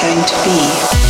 going to be.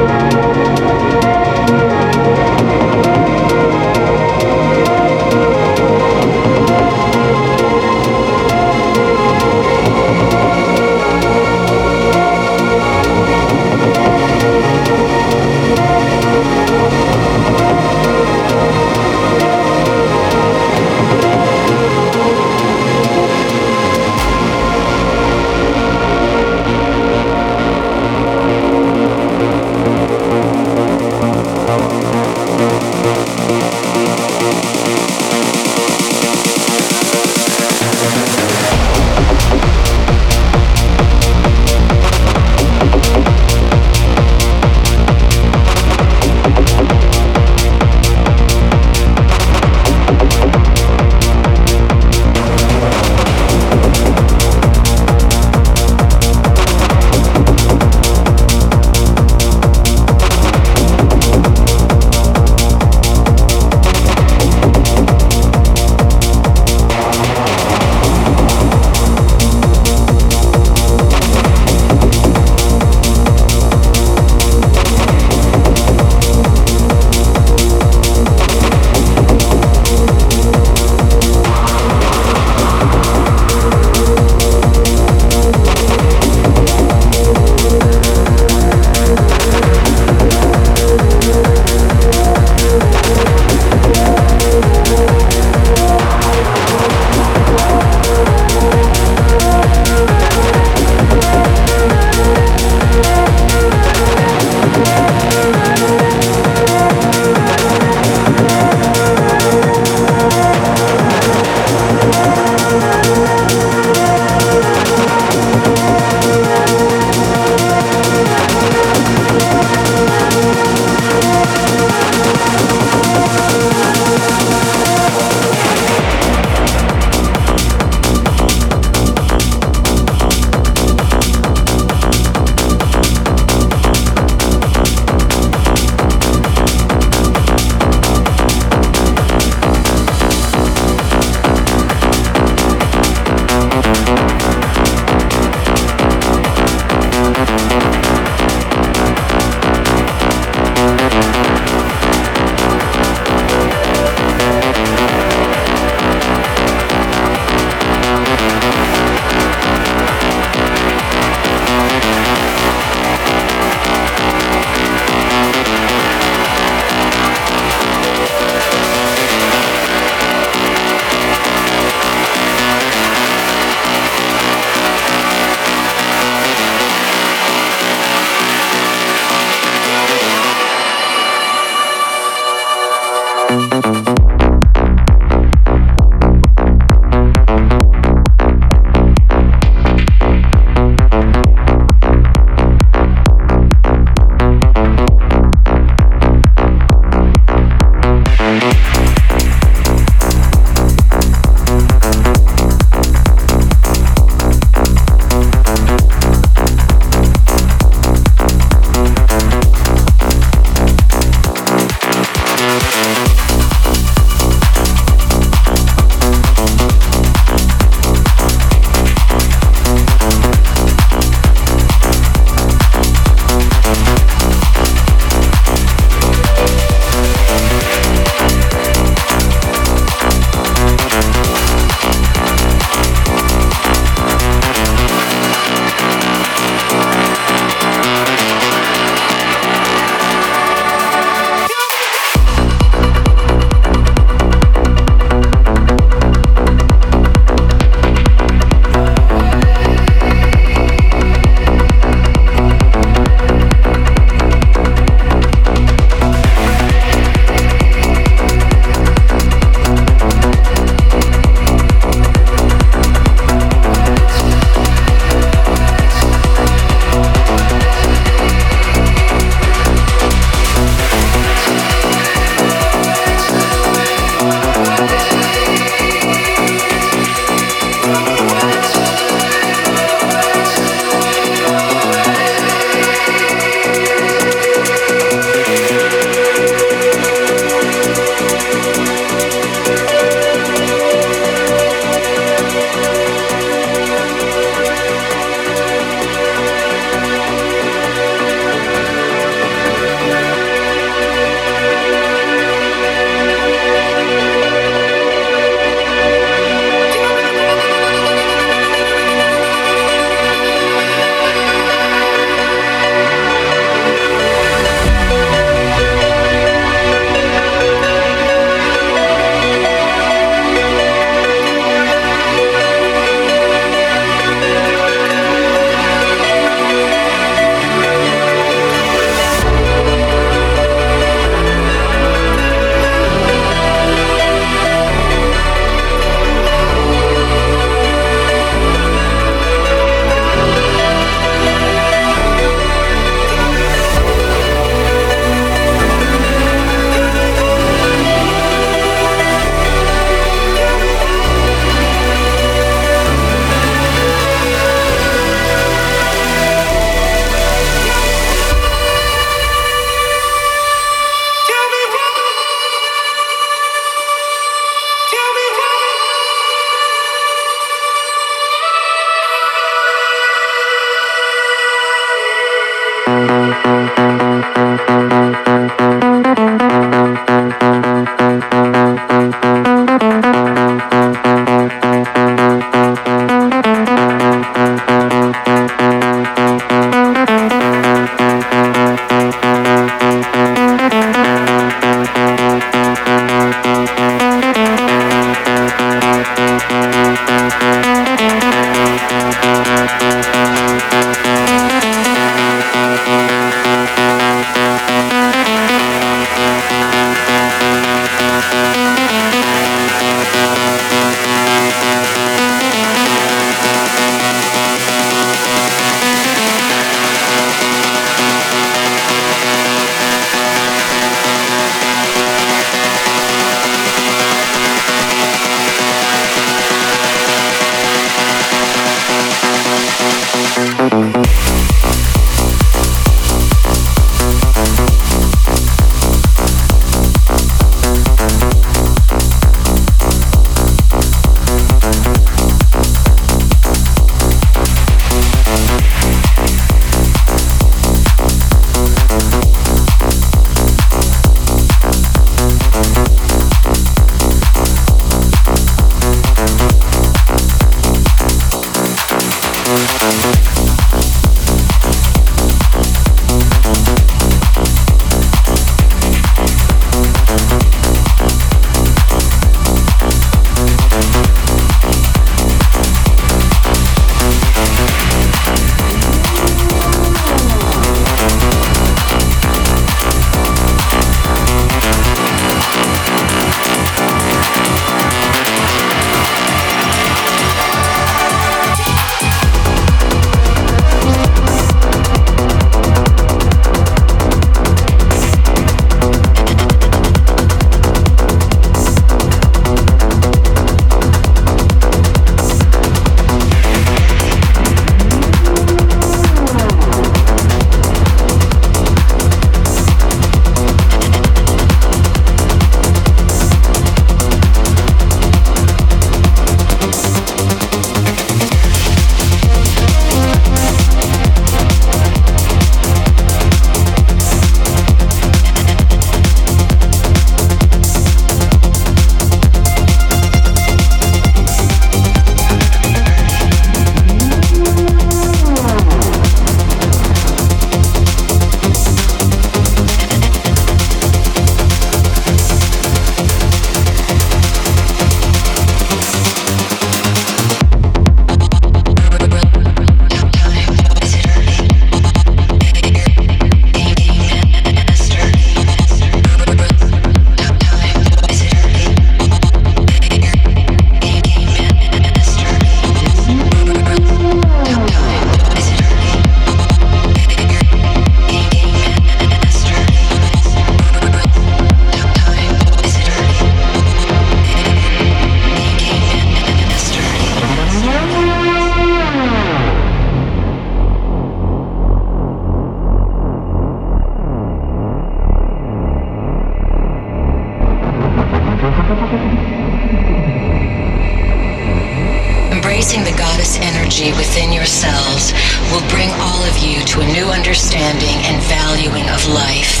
This energy within yourselves will bring all of you to a new understanding and valuing of life.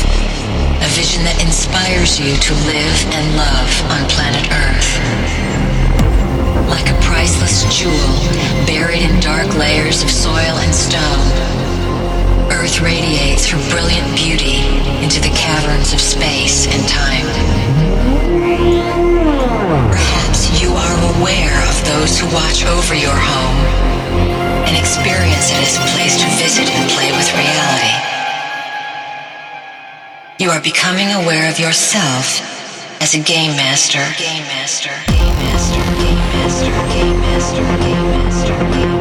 A vision that inspires you to live and love on planet Earth. Like a priceless jewel buried in dark layers of soil and stone, Earth radiates her brilliant beauty into the caverns of space and time. Thus, you are aware of those who watch over your home and experience it as a place to visit and play with reality. You are becoming aware of yourself as a game master. Game master. Game master. Game master. Game master. Game master. Game master. Game master.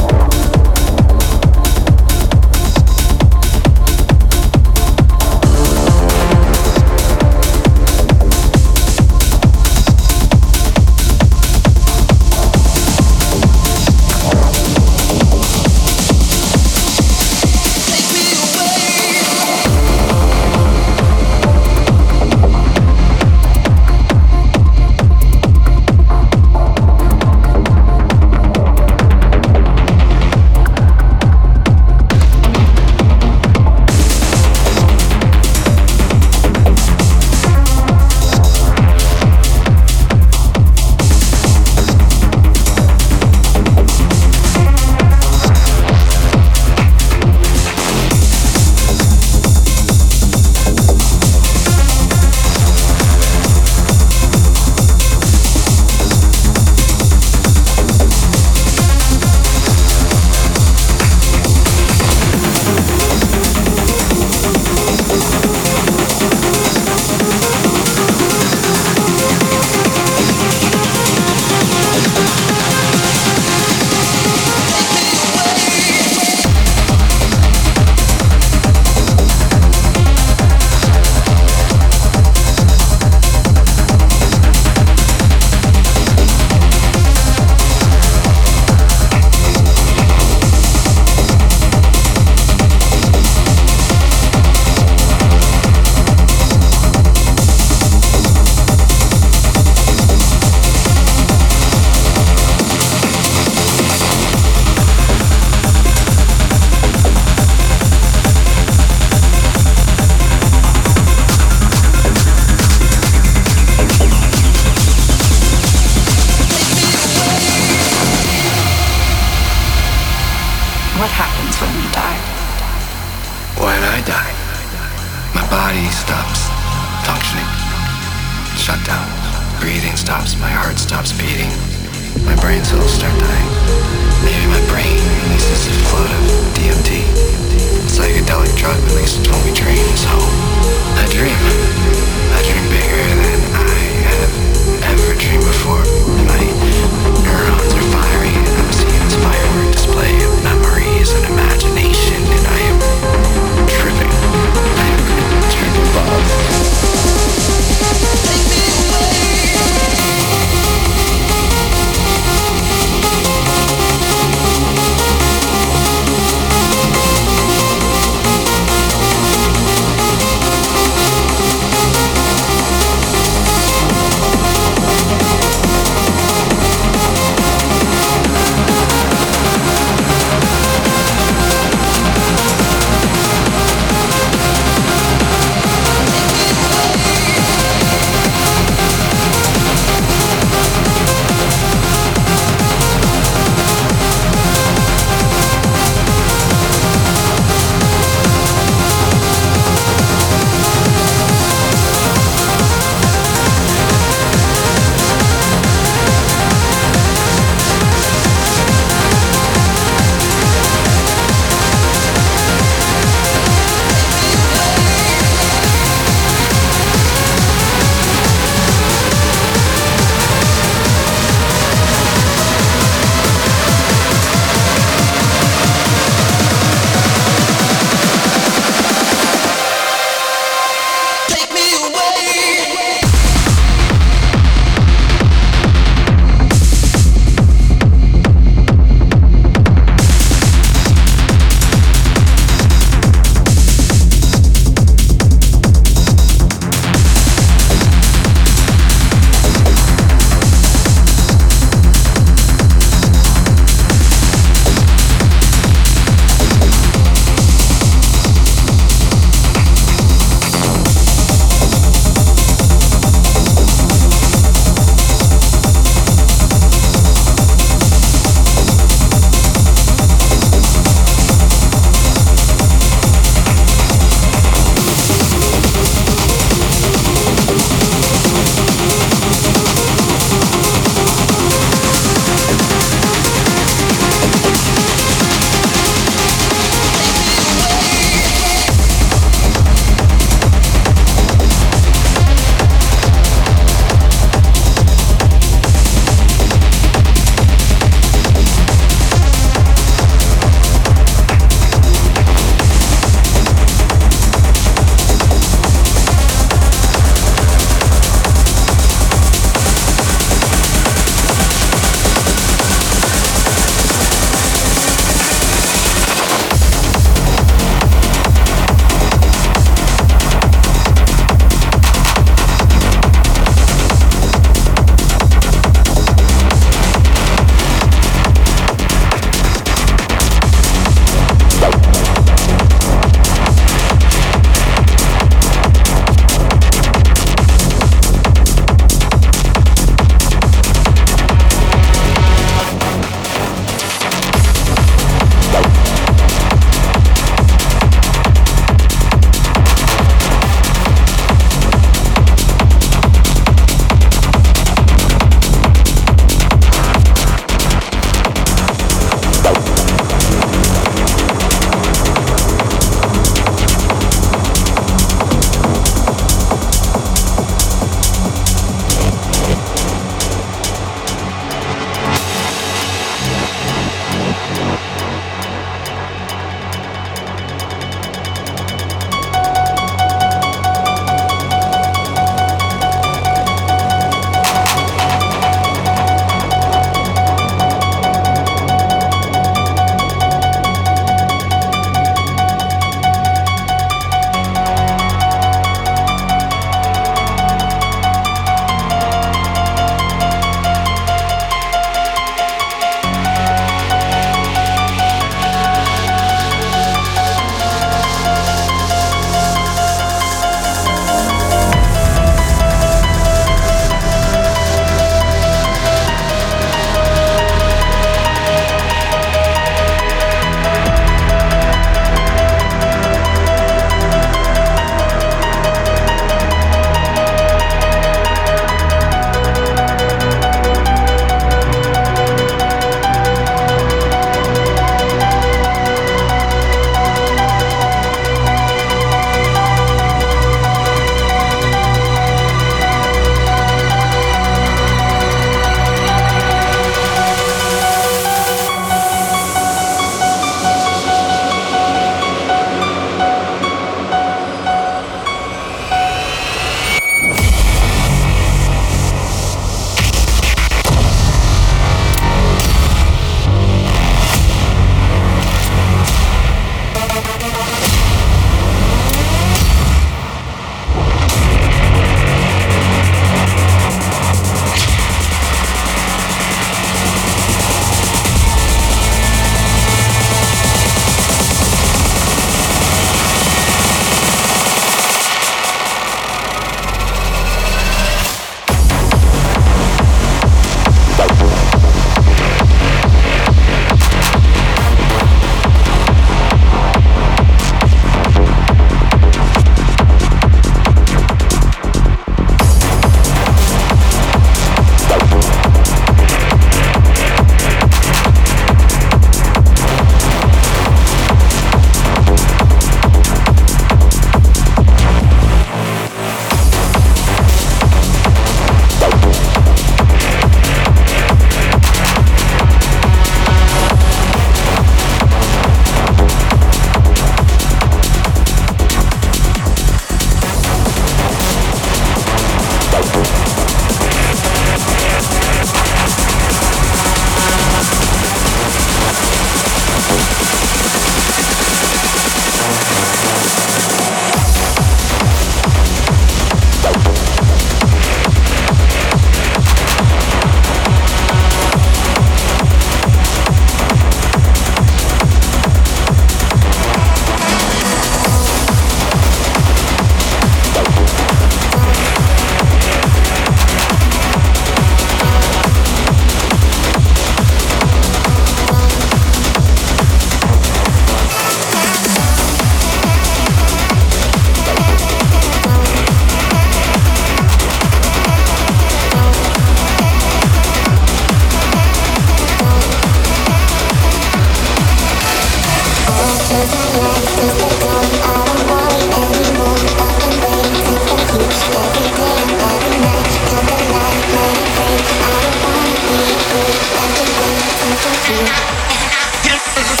Cause you